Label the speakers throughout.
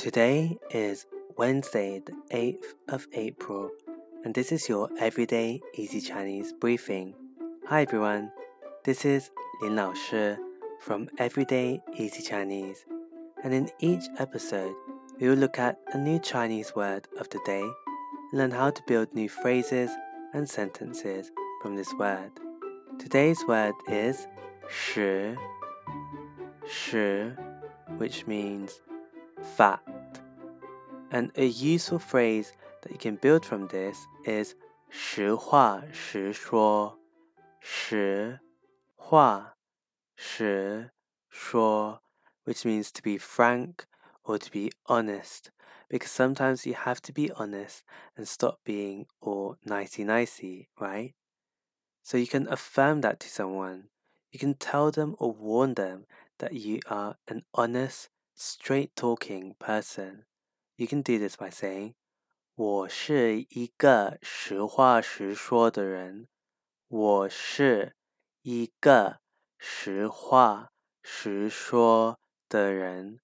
Speaker 1: Today is Wednesday, the 8th of April, and this is your Everyday Easy Chinese briefing. Hi everyone, this is Lin Lao Shi from Everyday Easy Chinese, and in each episode, we will look at a new Chinese word of the day, learn how to build new phrases and sentences from this word. Today's word is 实,实 which means fat. And a useful phrase that you can build from this is 实话实说,实话实说, which means to be frank or to be honest. Because sometimes you have to be honest and stop being all nicey nicey, right? So you can affirm that to someone. You can tell them or warn them that you are an honest, straight talking person. You can do this by saying, 我是一个实话实说的人。我是一个实话实说的人。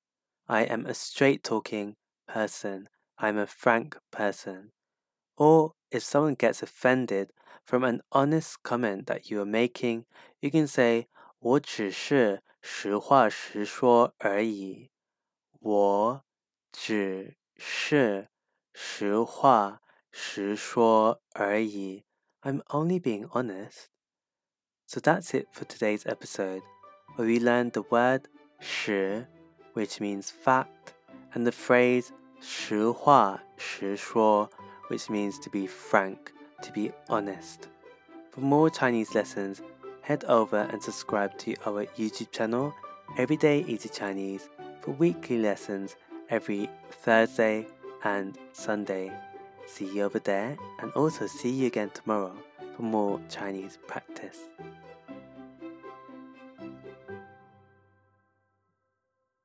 Speaker 1: I am a straight talking person. I'm a frank person. Or if someone gets offended from an honest comment that you are making, you can say, 我只是实话实说而已。 我只是实话实说而已。I'm only being honest. So that's it for today's episode, where we learned the word 实, which means fact, and the phrase 实话实说, which means to be frank, to be honest. For more Chinese lessons, head over and subscribe to our YouTube channel, Everyday Easy Chinese for weekly lessons every Thursday and Sunday. See you over there and also see you again tomorrow for more Chinese practice.